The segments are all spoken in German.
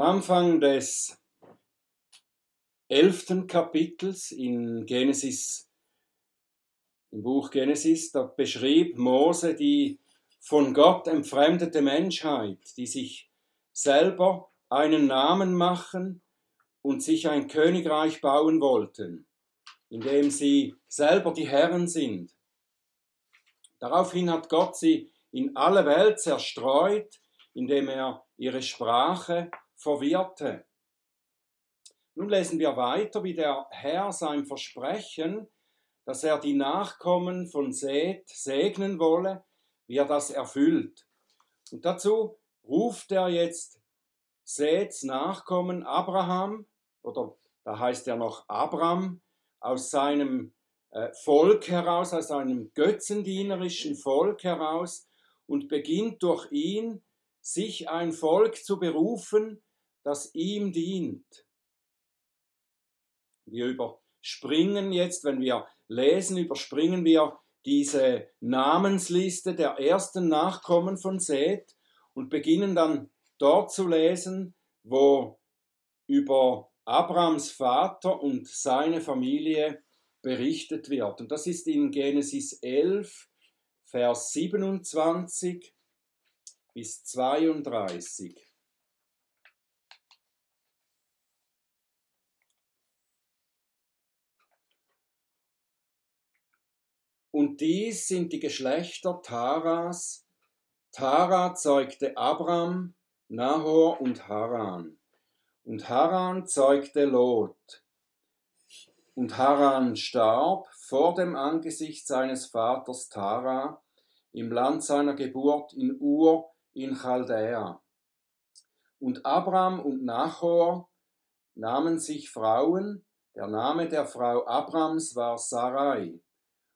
Am Anfang des elften Kapitels in Genesis, im Buch Genesis, da beschrieb Mose die von Gott entfremdete Menschheit, die sich selber einen Namen machen und sich ein Königreich bauen wollten, in dem sie selber die Herren sind. Daraufhin hat Gott sie in alle Welt zerstreut, indem er ihre Sprache verwirrte. Nun lesen wir weiter, wie der Herr sein Versprechen, dass er die Nachkommen von Seth segnen wolle, wie er das erfüllt. Und dazu ruft er jetzt Seths Nachkommen Abraham, oder da heißt er noch Abram, aus seinem äh, Volk heraus, aus einem götzendienerischen Volk heraus und beginnt durch ihn sich ein Volk zu berufen, das ihm dient. Wir überspringen jetzt, wenn wir lesen, überspringen wir diese Namensliste der ersten Nachkommen von Seth und beginnen dann dort zu lesen, wo über Abrams Vater und seine Familie berichtet wird. Und das ist in Genesis 11, Vers 27 bis 32. Und dies sind die Geschlechter Taras. Tara zeugte Abram, Nahor und Haran. Und Haran zeugte Lot. Und Haran starb vor dem Angesicht seines Vaters Tara im Land seiner Geburt in Ur in Chaldäa. Und Abram und Nachor nahmen sich Frauen, der Name der Frau Abrams war Sarai,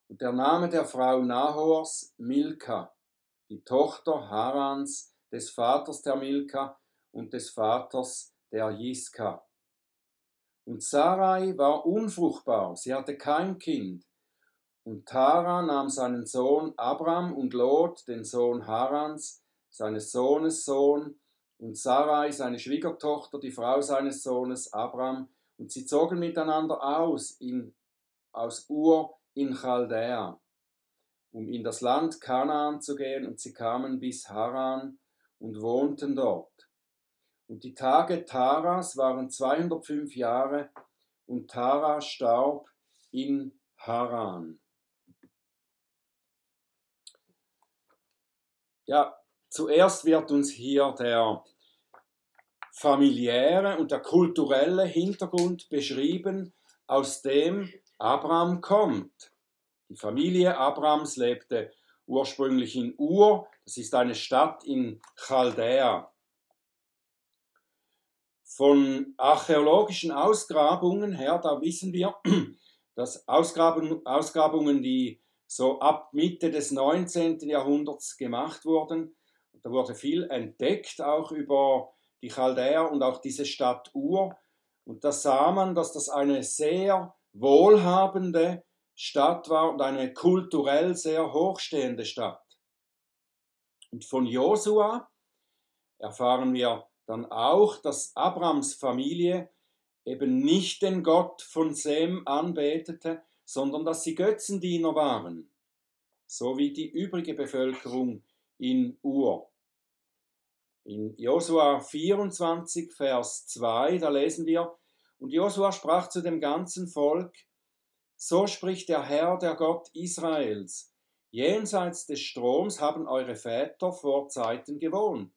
und der Name der Frau Nahors Milka, die Tochter Harans, des Vaters der Milka und des Vaters der Jiska. Und Sarai war unfruchtbar, sie hatte kein Kind. Und Tara nahm seinen Sohn Abram und Lot, den Sohn Harans, seines Sohnes Sohn, und Sarai, seine Schwiegertochter, die Frau seines Sohnes Abram, und sie zogen miteinander aus in, aus Ur in Chaldäa, um in das Land Kanaan zu gehen, und sie kamen bis Haran und wohnten dort. Und die Tage Taras waren 205 Jahre, und Tara starb in Haran. Ja, zuerst wird uns hier der familiäre und der kulturelle Hintergrund beschrieben, aus dem Abraham kommt. Die Familie Abrams lebte ursprünglich in Ur, das ist eine Stadt in Chaldäa. Von archäologischen Ausgrabungen her, da wissen wir, dass Ausgrabungen, die so ab Mitte des 19. Jahrhunderts gemacht wurden, da wurde viel entdeckt, auch über die Chaldäer und auch diese Stadt Ur. Und da sah man, dass das eine sehr wohlhabende Stadt war und eine kulturell sehr hochstehende Stadt. Und von Josua erfahren wir dann auch, dass Abrams Familie eben nicht den Gott von Sem anbetete, sondern dass sie Götzendiener waren, so wie die übrige Bevölkerung in Ur. In Josua 24, Vers 2, da lesen wir, und Josua sprach zu dem ganzen Volk, so spricht der Herr, der Gott Israels. Jenseits des Stroms haben eure Väter vor Zeiten gewohnt.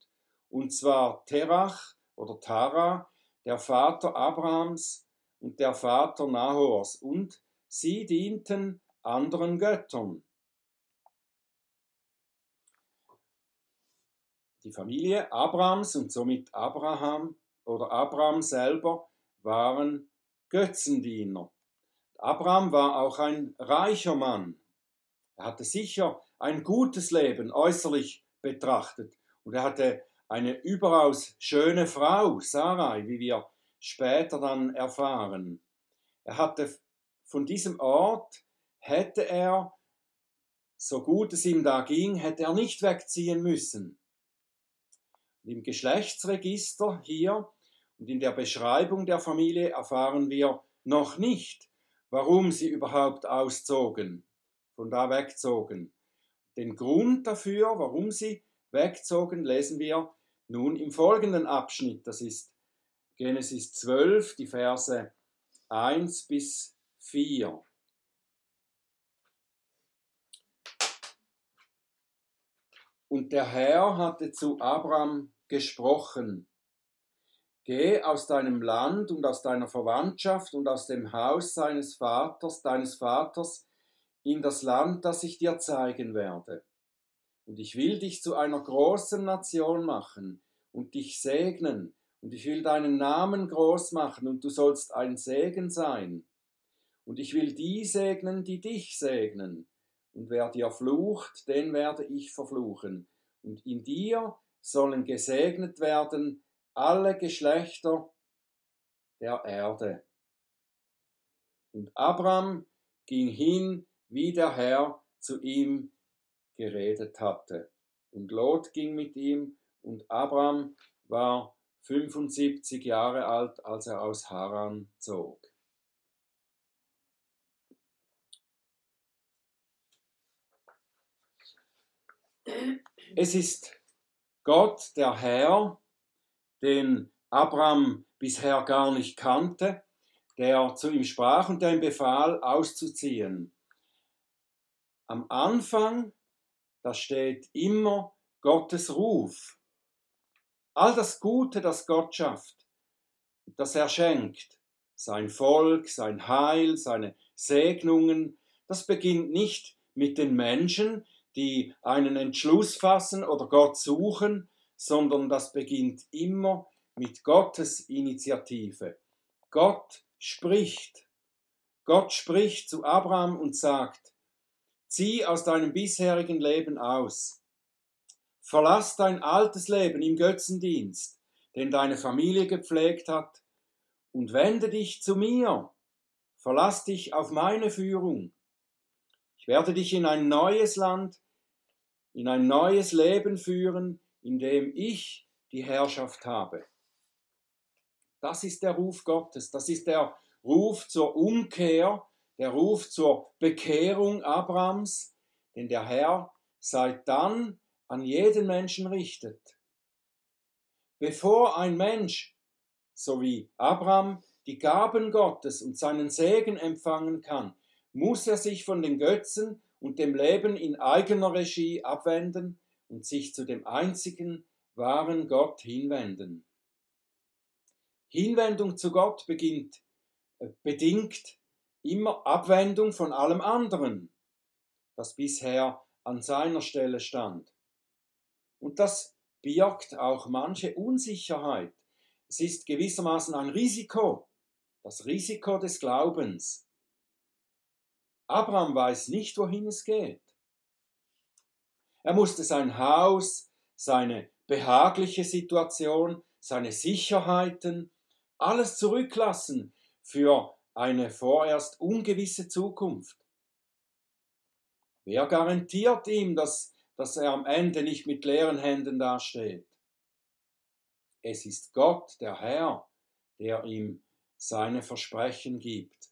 Und zwar Terach oder Tara, der Vater Abrahams und der Vater Nahors. Und sie dienten anderen Göttern. Die Familie Abrahams und somit Abraham oder Abraham selber waren Götzendiener. Abraham war auch ein reicher Mann. Er hatte sicher ein gutes Leben äußerlich betrachtet und er hatte eine überaus schöne Frau, Sarai, wie wir später dann erfahren. Er hatte von diesem Ort, hätte er, so gut es ihm da ging, hätte er nicht wegziehen müssen. Im Geschlechtsregister hier Und in der Beschreibung der Familie erfahren wir noch nicht, warum sie überhaupt auszogen, von da wegzogen. Den Grund dafür, warum sie wegzogen, lesen wir nun im folgenden Abschnitt. Das ist Genesis 12, die Verse 1 bis 4. Und der Herr hatte zu Abraham gesprochen, Geh aus deinem Land und aus deiner Verwandtschaft und aus dem Haus seines Vaters, deines Vaters, in das Land, das ich dir zeigen werde. Und ich will dich zu einer großen Nation machen und dich segnen, und ich will deinen Namen groß machen, und du sollst ein Segen sein. Und ich will die segnen, die dich segnen, und wer dir flucht, den werde ich verfluchen. Und in dir sollen gesegnet werden alle Geschlechter der Erde. Und Abraham ging hin, wie der Herr zu ihm geredet hatte. Und Lot ging mit ihm, und Abraham war 75 Jahre alt, als er aus Haran zog. Es ist Gott, der Herr, den Abraham bisher gar nicht kannte, der zu ihm sprach und der ihm befahl, auszuziehen. Am Anfang, da steht immer Gottes Ruf. All das Gute, das Gott schafft, das er schenkt, sein Volk, sein Heil, seine Segnungen, das beginnt nicht mit den Menschen, die einen Entschluss fassen oder Gott suchen, sondern das beginnt immer mit Gottes Initiative. Gott spricht. Gott spricht zu Abraham und sagt, zieh aus deinem bisherigen Leben aus. Verlass dein altes Leben im Götzendienst, den deine Familie gepflegt hat, und wende dich zu mir. Verlass dich auf meine Führung. Ich werde dich in ein neues Land, in ein neues Leben führen, in dem ich die Herrschaft habe. Das ist der Ruf Gottes, das ist der Ruf zur Umkehr, der Ruf zur Bekehrung Abrahams, den der Herr seit dann an jeden Menschen richtet. Bevor ein Mensch, so wie Abraham, die Gaben Gottes und seinen Segen empfangen kann, muss er sich von den Götzen und dem Leben in eigener Regie abwenden und sich zu dem einzigen wahren Gott hinwenden. Hinwendung zu Gott beginnt, äh, bedingt immer Abwendung von allem anderen, das bisher an seiner Stelle stand. Und das birgt auch manche Unsicherheit. Es ist gewissermaßen ein Risiko, das Risiko des Glaubens. Abraham weiß nicht, wohin es geht. Er musste sein Haus, seine behagliche Situation, seine Sicherheiten, alles zurücklassen für eine vorerst ungewisse Zukunft. Wer garantiert ihm, dass, dass er am Ende nicht mit leeren Händen dasteht? Es ist Gott, der Herr, der ihm seine Versprechen gibt.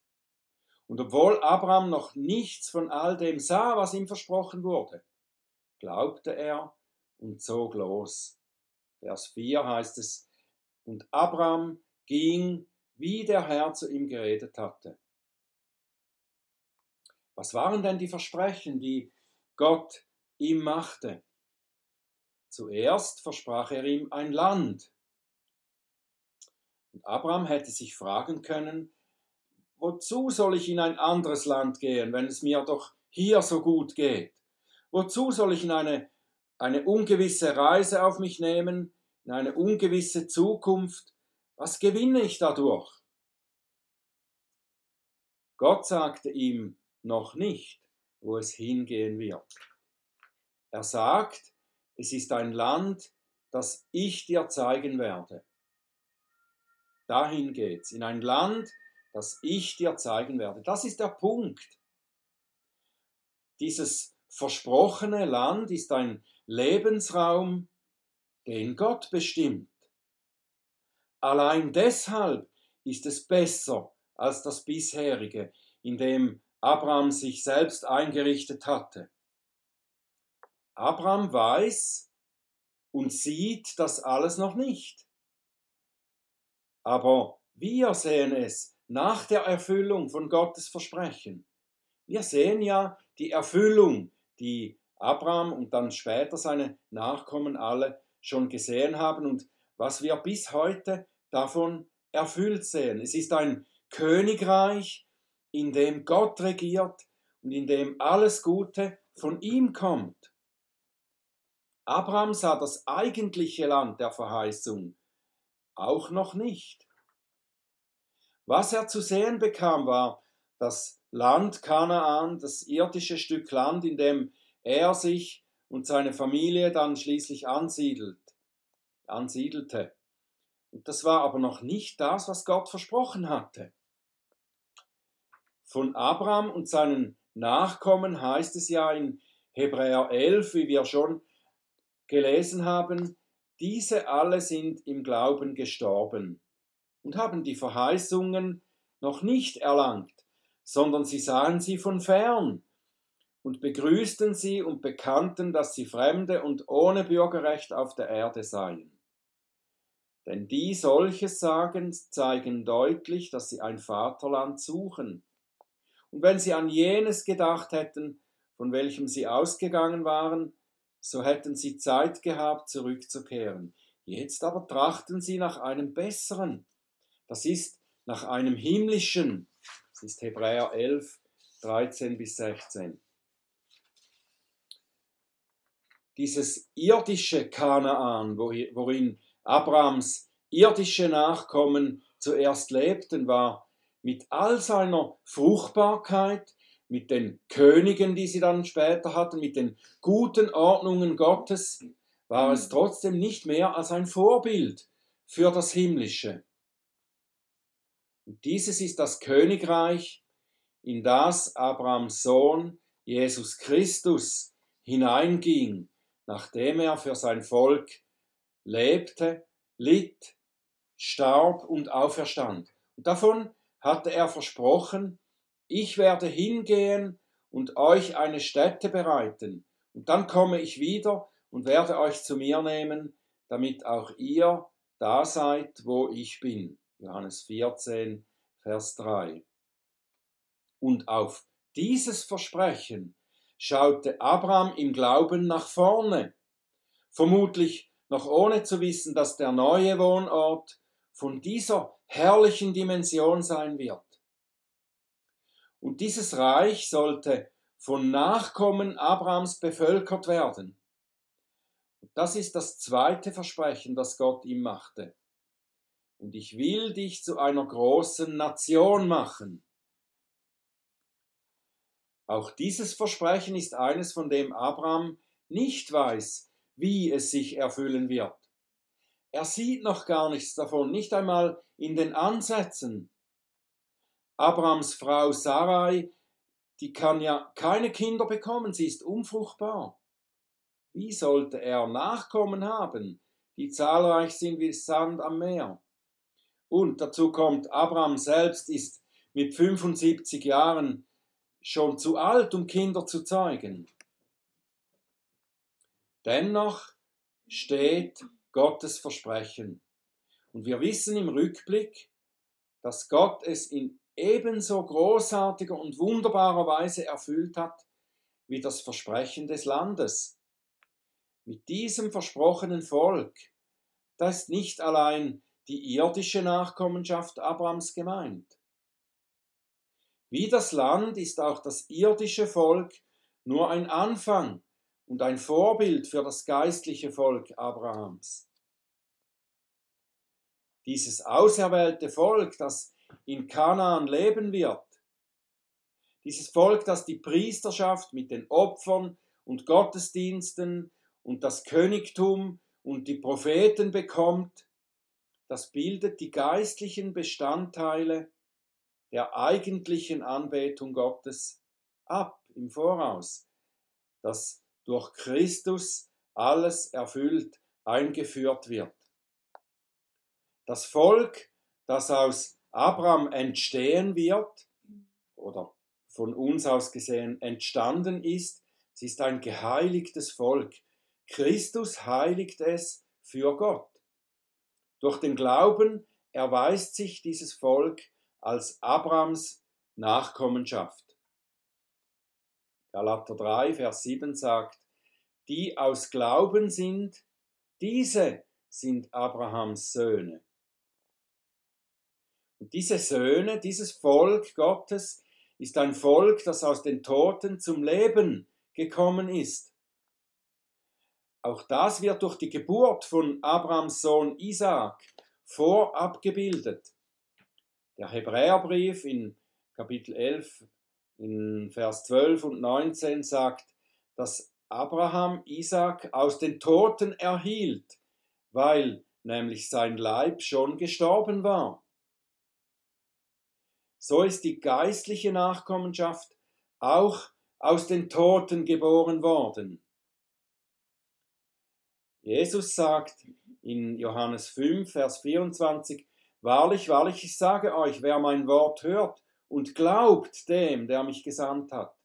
Und obwohl Abraham noch nichts von all dem sah, was ihm versprochen wurde, glaubte er und zog los. Vers 4 heißt es, und Abraham ging, wie der Herr zu ihm geredet hatte. Was waren denn die Versprechen, die Gott ihm machte? Zuerst versprach er ihm ein Land. Und Abraham hätte sich fragen können, wozu soll ich in ein anderes Land gehen, wenn es mir doch hier so gut geht? Wozu soll ich in eine, eine ungewisse Reise auf mich nehmen, in eine ungewisse Zukunft? Was gewinne ich dadurch? Gott sagte ihm noch nicht, wo es hingehen wird. Er sagt, es ist ein Land, das ich dir zeigen werde. Dahin geht's, in ein Land, das ich dir zeigen werde. Das ist der Punkt. Dieses versprochene Land ist ein Lebensraum, den Gott bestimmt. allein deshalb ist es besser als das bisherige, in dem Abraham sich selbst eingerichtet hatte. Abraham weiß und sieht das alles noch nicht. Aber wir sehen es nach der Erfüllung von Gottes Versprechen. Wir sehen ja die Erfüllung, die Abraham und dann später seine Nachkommen alle schon gesehen haben und was wir bis heute davon erfüllt sehen. Es ist ein Königreich, in dem Gott regiert und in dem alles Gute von ihm kommt. Abraham sah das eigentliche Land der Verheißung auch noch nicht. Was er zu sehen bekam, war das Land Kanaan, das irdische Stück Land, in dem er sich und seine Familie dann schließlich ansiedelt, ansiedelte. Und das war aber noch nicht das, was Gott versprochen hatte. Von Abraham und seinen Nachkommen heißt es ja in Hebräer 11, wie wir schon gelesen haben, diese alle sind im Glauben gestorben und haben die Verheißungen noch nicht erlangt, sondern sie sahen sie von fern und begrüßten sie und bekannten, dass sie Fremde und ohne Bürgerrecht auf der Erde seien. Denn die solches sagen, zeigen deutlich, dass sie ein Vaterland suchen. Und wenn sie an jenes gedacht hätten, von welchem sie ausgegangen waren, so hätten sie Zeit gehabt, zurückzukehren. Jetzt aber trachten sie nach einem besseren. Das ist nach einem himmlischen. Das ist Hebräer 11, 13 bis 16 dieses irdische Kanaan, worin Abrahams irdische Nachkommen zuerst lebten, war mit all seiner Fruchtbarkeit, mit den Königen, die sie dann später hatten, mit den guten Ordnungen Gottes, war es trotzdem nicht mehr als ein Vorbild für das Himmlische. Und dieses ist das Königreich, in das Abrahams Sohn Jesus Christus hineinging nachdem er für sein Volk lebte, litt, starb und auferstand. Und davon hatte er versprochen, ich werde hingehen und euch eine Stätte bereiten, und dann komme ich wieder und werde euch zu mir nehmen, damit auch ihr da seid, wo ich bin. Johannes 14, Vers 3. Und auf dieses Versprechen schaute Abraham im Glauben nach vorne, vermutlich noch ohne zu wissen, dass der neue Wohnort von dieser herrlichen Dimension sein wird. Und dieses Reich sollte von Nachkommen Abrahams bevölkert werden. Das ist das zweite Versprechen, das Gott ihm machte. Und ich will dich zu einer großen Nation machen. Auch dieses Versprechen ist eines, von dem Abraham nicht weiß, wie es sich erfüllen wird. Er sieht noch gar nichts davon, nicht einmal in den Ansätzen. Abrahams Frau Sarai, die kann ja keine Kinder bekommen, sie ist unfruchtbar. Wie sollte er Nachkommen haben, die zahlreich sind wie Sand am Meer? Und dazu kommt, Abraham selbst ist mit 75 Jahren schon zu alt, um Kinder zu zeugen. Dennoch steht Gottes Versprechen. Und wir wissen im Rückblick, dass Gott es in ebenso großartiger und wunderbarer Weise erfüllt hat wie das Versprechen des Landes. Mit diesem versprochenen Volk, da ist nicht allein die irdische Nachkommenschaft Abrams gemeint. Wie das Land ist auch das irdische Volk nur ein Anfang und ein Vorbild für das geistliche Volk Abrahams. Dieses auserwählte Volk, das in Kanaan leben wird, dieses Volk, das die Priesterschaft mit den Opfern und Gottesdiensten und das Königtum und die Propheten bekommt, das bildet die geistlichen Bestandteile der eigentlichen Anbetung Gottes ab im Voraus, dass durch Christus alles erfüllt eingeführt wird. Das Volk, das aus Abraham entstehen wird oder von uns aus gesehen entstanden ist, es ist ein geheiligtes Volk. Christus heiligt es für Gott. Durch den Glauben erweist sich dieses Volk als Abrams Nachkommenschaft. Galater 3, Vers 7 sagt, die aus Glauben sind, diese sind Abrahams Söhne. Und diese Söhne, dieses Volk Gottes, ist ein Volk, das aus den Toten zum Leben gekommen ist. Auch das wird durch die Geburt von Abrahams Sohn Isaak vorab gebildet. Der Hebräerbrief in Kapitel 11 in Vers 12 und 19 sagt, dass Abraham Isaak aus den Toten erhielt, weil nämlich sein Leib schon gestorben war. So ist die geistliche Nachkommenschaft auch aus den Toten geboren worden. Jesus sagt in Johannes 5, Vers 24, Wahrlich, wahrlich, ich sage euch, wer mein Wort hört und glaubt dem, der mich gesandt hat,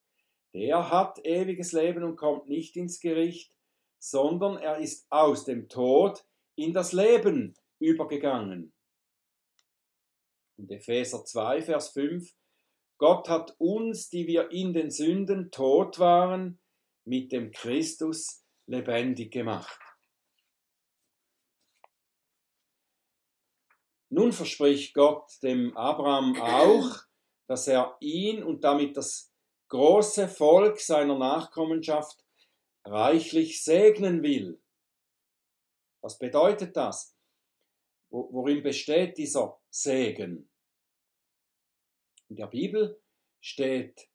der hat ewiges Leben und kommt nicht ins Gericht, sondern er ist aus dem Tod in das Leben übergegangen. Und Epheser 2, Vers 5, Gott hat uns, die wir in den Sünden tot waren, mit dem Christus lebendig gemacht. Nun verspricht Gott dem Abraham auch, dass er ihn und damit das große Volk seiner Nachkommenschaft reichlich segnen will. Was bedeutet das? Worin besteht dieser Segen? In der Bibel steht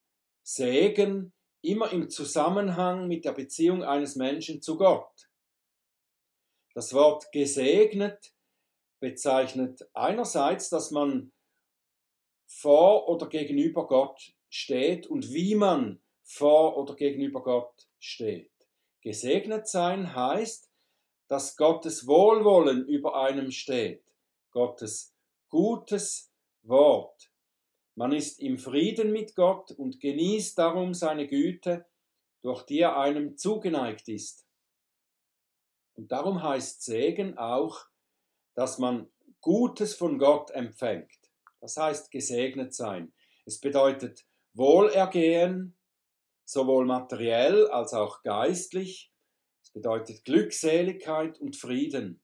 Segen immer im Zusammenhang mit der Beziehung eines Menschen zu Gott. Das Wort gesegnet bezeichnet einerseits, dass man vor oder gegenüber Gott steht und wie man vor oder gegenüber Gott steht. Gesegnet sein heißt, dass Gottes Wohlwollen über einem steht, Gottes gutes Wort. Man ist im Frieden mit Gott und genießt darum seine Güte, durch die er einem zugeneigt ist. Und darum heißt Segen auch dass man Gutes von Gott empfängt. Das heißt gesegnet sein. Es bedeutet Wohlergehen, sowohl materiell als auch geistlich. Es bedeutet Glückseligkeit und Frieden.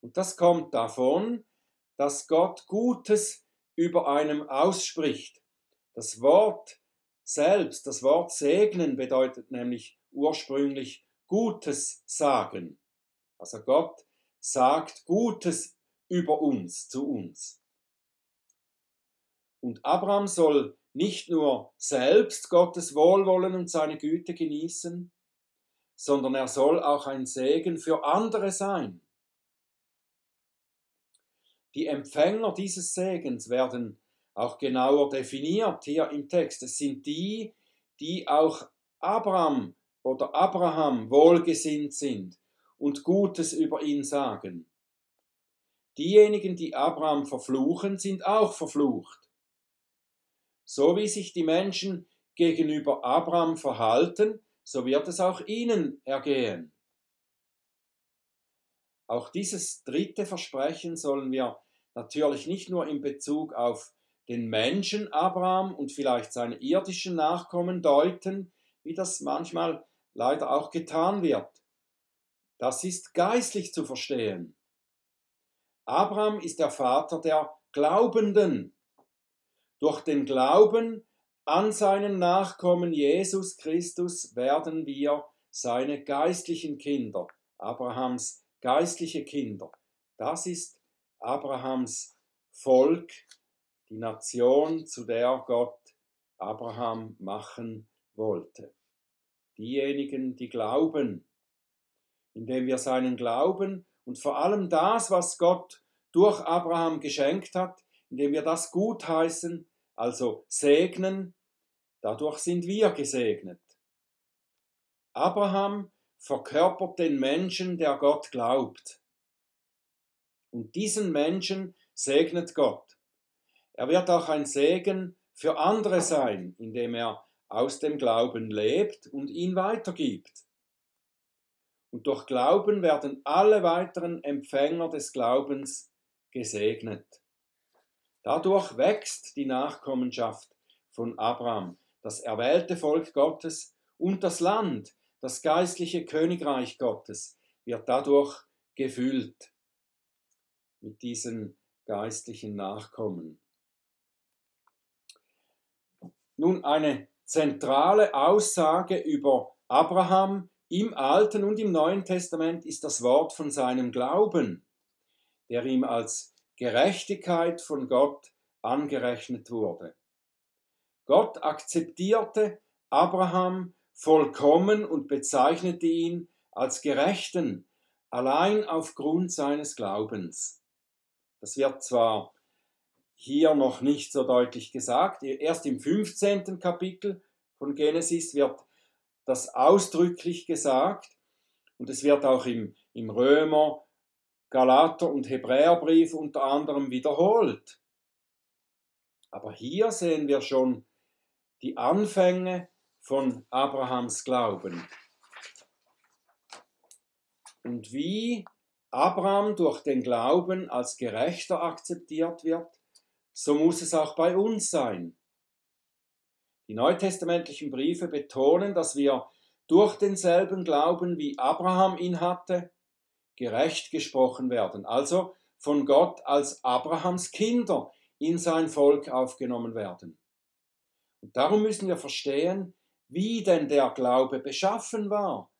Und das kommt davon, dass Gott Gutes über einem ausspricht. Das Wort selbst, das Wort segnen bedeutet nämlich ursprünglich Gutes sagen. Also Gott sagt Gutes über uns, zu uns. Und Abraham soll nicht nur selbst Gottes Wohlwollen und seine Güte genießen, sondern er soll auch ein Segen für andere sein. Die Empfänger dieses Segens werden auch genauer definiert hier im Text. Es sind die, die auch Abraham oder Abraham wohlgesinnt sind und Gutes über ihn sagen. Diejenigen, die Abraham verfluchen, sind auch verflucht. So wie sich die Menschen gegenüber Abraham verhalten, so wird es auch ihnen ergehen. Auch dieses dritte Versprechen sollen wir natürlich nicht nur in Bezug auf den Menschen Abraham und vielleicht seine irdischen Nachkommen deuten, wie das manchmal leider auch getan wird. Das ist geistlich zu verstehen. Abraham ist der Vater der Glaubenden. Durch den Glauben an seinen Nachkommen Jesus Christus werden wir seine geistlichen Kinder, Abrahams geistliche Kinder. Das ist Abrahams Volk, die Nation, zu der Gott Abraham machen wollte. Diejenigen, die glauben, indem wir seinen Glauben und vor allem das, was Gott durch Abraham geschenkt hat, indem wir das gutheißen, also segnen, dadurch sind wir gesegnet. Abraham verkörpert den Menschen, der Gott glaubt. Und diesen Menschen segnet Gott. Er wird auch ein Segen für andere sein, indem er aus dem Glauben lebt und ihn weitergibt. Und durch Glauben werden alle weiteren Empfänger des Glaubens gesegnet. Dadurch wächst die Nachkommenschaft von Abraham, das erwählte Volk Gottes und das Land, das geistliche Königreich Gottes, wird dadurch gefüllt mit diesen geistlichen Nachkommen. Nun eine zentrale Aussage über Abraham im Alten und im Neuen Testament ist das Wort von seinem Glauben, der ihm als Gerechtigkeit von Gott angerechnet wurde. Gott akzeptierte Abraham vollkommen und bezeichnete ihn als Gerechten, allein aufgrund seines Glaubens. Das wird zwar hier noch nicht so deutlich gesagt, erst im 15. Kapitel von Genesis wird das ausdrücklich gesagt und es wird auch im, im Römer, Galater und Hebräerbrief unter anderem wiederholt. Aber hier sehen wir schon die Anfänge von Abrahams Glauben. Und wie Abraham durch den Glauben als Gerechter akzeptiert wird, so muss es auch bei uns sein. Die neutestamentlichen Briefe betonen, dass wir durch denselben Glauben, wie Abraham ihn hatte, gerecht gesprochen werden, also von Gott als Abrahams Kinder in sein Volk aufgenommen werden. Und darum müssen wir verstehen, wie denn der Glaube beschaffen war,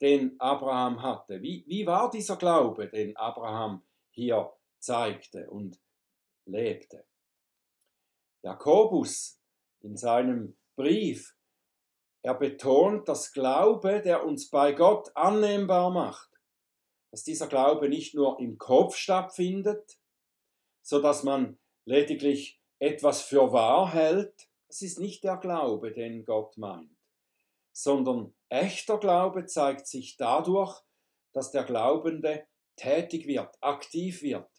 den Abraham hatte. Wie, wie war dieser Glaube, den Abraham hier zeigte und lebte? Jakobus in seinem Brief, er betont, dass Glaube, der uns bei Gott annehmbar macht, dass dieser Glaube nicht nur im Kopf stattfindet, so dass man lediglich etwas für wahr hält, das ist nicht der Glaube, den Gott meint, sondern echter Glaube zeigt sich dadurch, dass der Glaubende tätig wird, aktiv wird.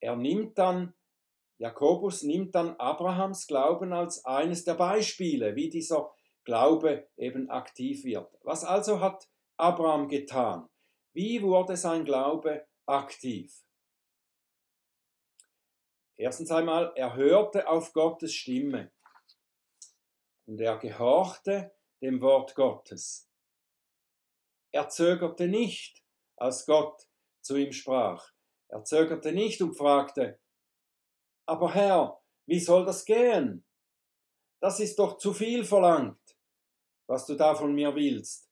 Er nimmt dann Jakobus nimmt dann Abrahams Glauben als eines der Beispiele, wie dieser Glaube eben aktiv wird. Was also hat Abraham getan? Wie wurde sein Glaube aktiv? Erstens einmal, er hörte auf Gottes Stimme und er gehorchte dem Wort Gottes. Er zögerte nicht, als Gott zu ihm sprach. Er zögerte nicht und fragte, aber Herr, wie soll das gehen? Das ist doch zu viel verlangt, was du da von mir willst.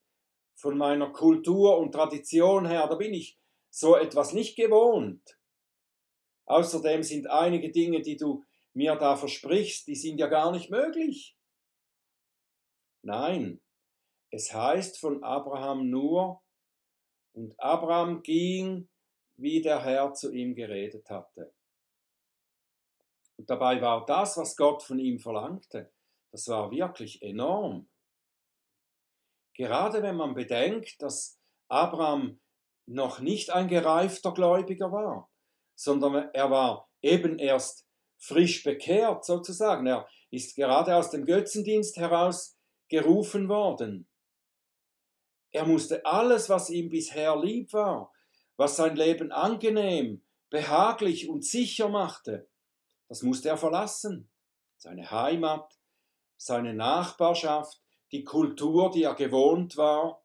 Von meiner Kultur und Tradition her, da bin ich so etwas nicht gewohnt. Außerdem sind einige Dinge, die du mir da versprichst, die sind ja gar nicht möglich. Nein, es heißt von Abraham nur, und Abraham ging, wie der Herr zu ihm geredet hatte. Und dabei war das, was Gott von ihm verlangte, das war wirklich enorm. Gerade wenn man bedenkt, dass Abraham noch nicht ein gereifter Gläubiger war, sondern er war eben erst frisch bekehrt sozusagen. Er ist gerade aus dem Götzendienst heraus gerufen worden. Er musste alles, was ihm bisher lieb war, was sein Leben angenehm, behaglich und sicher machte, das musste er verlassen. Seine Heimat, seine Nachbarschaft, die Kultur, die er gewohnt war,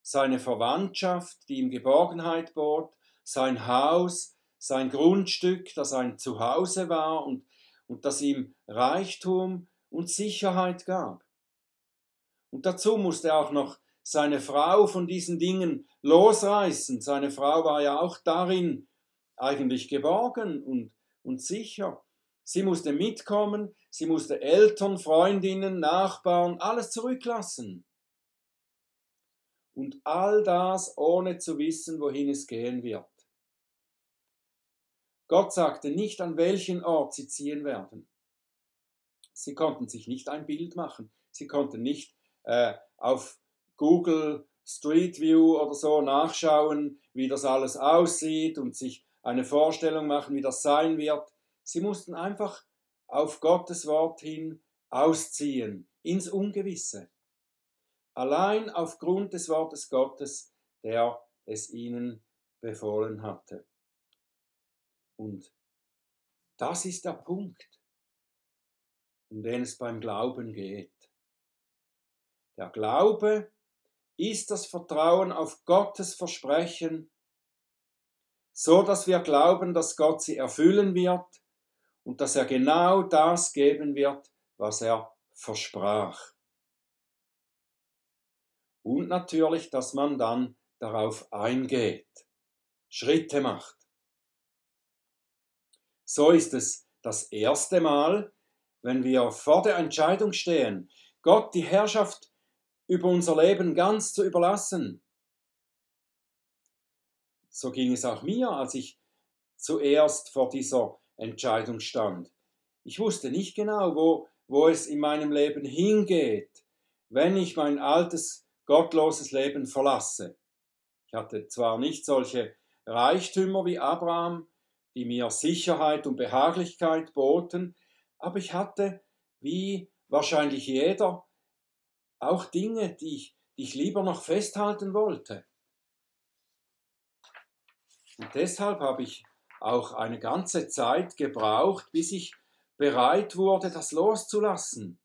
seine Verwandtschaft, die ihm Geborgenheit bot, sein Haus, sein Grundstück, das ein Zuhause war und, und das ihm Reichtum und Sicherheit gab. Und dazu musste er auch noch seine Frau von diesen Dingen losreißen. Seine Frau war ja auch darin eigentlich geborgen und und sicher. Sie musste mitkommen, sie musste Eltern, Freundinnen, Nachbarn, alles zurücklassen. Und all das ohne zu wissen, wohin es gehen wird. Gott sagte nicht, an welchen Ort sie ziehen werden. Sie konnten sich nicht ein Bild machen. Sie konnten nicht äh, auf Google Street View oder so nachschauen, wie das alles aussieht und sich eine Vorstellung machen, wie das sein wird. Sie mussten einfach auf Gottes Wort hin ausziehen, ins Ungewisse. Allein aufgrund des Wortes Gottes, der es ihnen befohlen hatte. Und das ist der Punkt, um den es beim Glauben geht. Der Glaube ist das Vertrauen auf Gottes Versprechen, so dass wir glauben, dass Gott sie erfüllen wird und dass er genau das geben wird, was er versprach. Und natürlich, dass man dann darauf eingeht, Schritte macht. So ist es das erste Mal, wenn wir vor der Entscheidung stehen, Gott die Herrschaft über unser Leben ganz zu überlassen. So ging es auch mir, als ich zuerst vor dieser Entscheidung stand. Ich wusste nicht genau, wo, wo es in meinem Leben hingeht, wenn ich mein altes, gottloses Leben verlasse. Ich hatte zwar nicht solche Reichtümer wie Abraham, die mir Sicherheit und Behaglichkeit boten, aber ich hatte, wie wahrscheinlich jeder, auch Dinge, die ich, die ich lieber noch festhalten wollte. Und deshalb habe ich auch eine ganze Zeit gebraucht, bis ich bereit wurde, das loszulassen.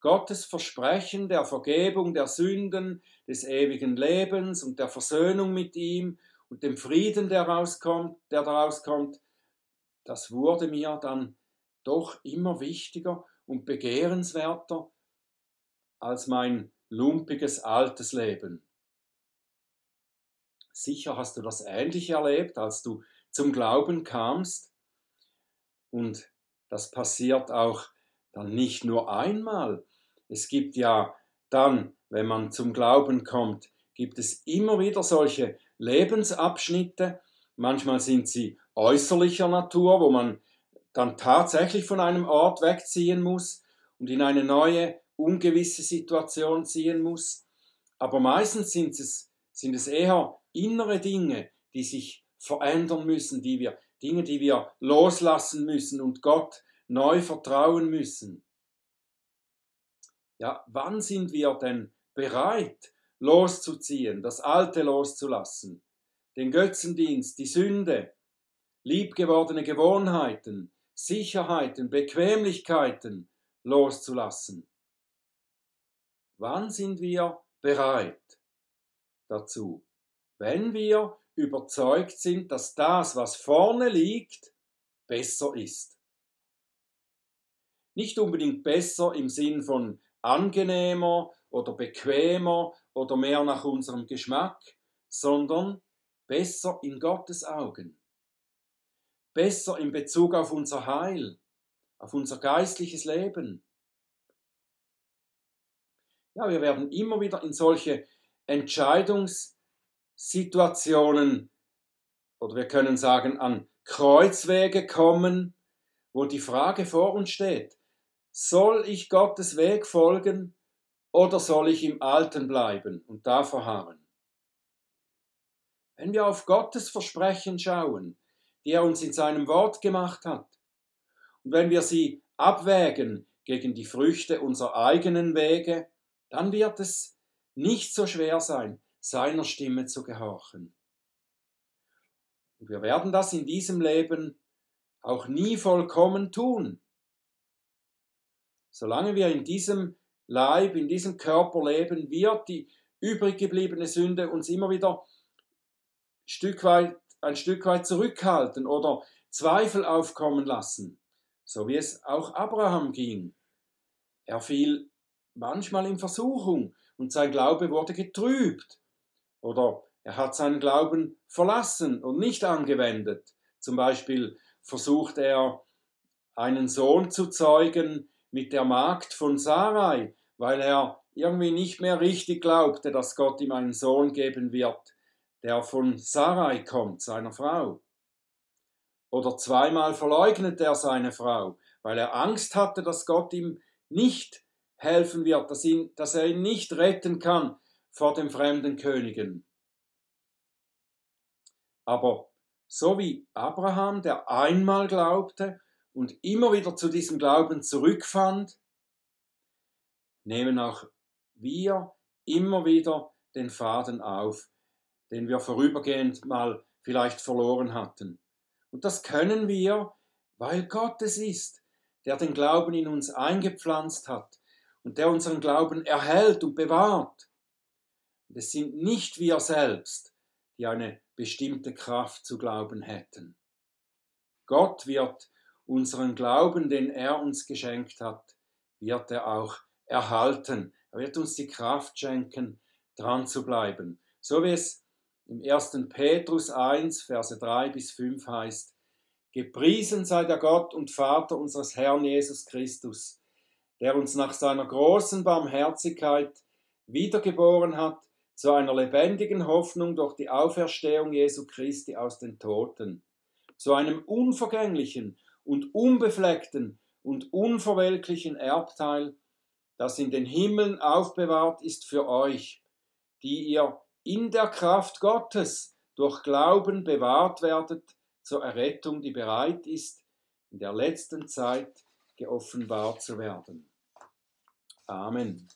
Gottes Versprechen der Vergebung der Sünden, des ewigen Lebens und der Versöhnung mit ihm und dem Frieden, der, rauskommt, der daraus kommt, das wurde mir dann doch immer wichtiger und begehrenswerter als mein lumpiges altes Leben. Sicher hast du das ähnlich erlebt, als du zum Glauben kamst. Und das passiert auch dann nicht nur einmal. Es gibt ja dann, wenn man zum Glauben kommt, gibt es immer wieder solche Lebensabschnitte. Manchmal sind sie äußerlicher Natur, wo man dann tatsächlich von einem Ort wegziehen muss und in eine neue, ungewisse Situation ziehen muss. Aber meistens sind es, sind es eher innere Dinge, die sich verändern müssen, die wir, Dinge, die wir loslassen müssen und Gott neu vertrauen müssen. Ja, wann sind wir denn bereit, loszuziehen, das Alte loszulassen, den Götzendienst, die Sünde, liebgewordene Gewohnheiten, Sicherheiten, Bequemlichkeiten loszulassen. Wann sind wir bereit dazu? Wenn wir überzeugt sind, dass das, was vorne liegt, besser ist. Nicht unbedingt besser im Sinn von angenehmer oder bequemer oder mehr nach unserem Geschmack, sondern besser in Gottes Augen. Besser in Bezug auf unser Heil, auf unser geistliches Leben. Ja, wir werden immer wieder in solche Entscheidungssituationen oder wir können sagen an Kreuzwege kommen, wo die Frage vor uns steht, soll ich Gottes Weg folgen oder soll ich im Alten bleiben und da verharren? Wenn wir auf Gottes Versprechen schauen, die er uns in seinem Wort gemacht hat, und wenn wir sie abwägen gegen die Früchte unserer eigenen Wege, dann wird es nicht so schwer sein, seiner Stimme zu gehorchen. Und wir werden das in diesem Leben auch nie vollkommen tun. Solange wir in diesem Leib, in diesem Körper leben, wird die übrig gebliebene Sünde uns immer wieder Stück weit, ein Stück weit zurückhalten oder Zweifel aufkommen lassen, so wie es auch Abraham ging. Er fiel manchmal in Versuchung und sein Glaube wurde getrübt oder er hat seinen Glauben verlassen und nicht angewendet. Zum Beispiel versucht er, einen Sohn zu zeugen mit der Magd von Sarai, weil er irgendwie nicht mehr richtig glaubte, dass Gott ihm einen Sohn geben wird, der von Sarai kommt, seiner Frau. Oder zweimal verleugnet er seine Frau, weil er Angst hatte, dass Gott ihm nicht helfen wird, dass, ihn, dass er ihn nicht retten kann vor den fremden Königen. Aber so wie Abraham, der einmal glaubte und immer wieder zu diesem Glauben zurückfand, nehmen auch wir immer wieder den Faden auf, den wir vorübergehend mal vielleicht verloren hatten. Und das können wir, weil Gott es ist, der den Glauben in uns eingepflanzt hat und der unseren Glauben erhält und bewahrt. Es sind nicht wir selbst, die eine bestimmte Kraft zu glauben hätten. Gott wird unseren Glauben, den er uns geschenkt hat, wird er auch erhalten. Er wird uns die Kraft schenken, dran zu bleiben. So wie es im 1. Petrus 1, Verse 3 bis 5 heißt, Gepriesen sei der Gott und Vater unseres Herrn Jesus Christus, der uns nach seiner großen Barmherzigkeit wiedergeboren hat zu einer lebendigen Hoffnung durch die Auferstehung Jesu Christi aus den Toten, zu einem unvergänglichen und unbefleckten und unverwelklichen Erbteil, das in den Himmeln aufbewahrt ist für euch, die ihr in der Kraft Gottes durch Glauben bewahrt werdet zur Errettung, die bereit ist, in der letzten Zeit geoffenbart zu werden. Amen.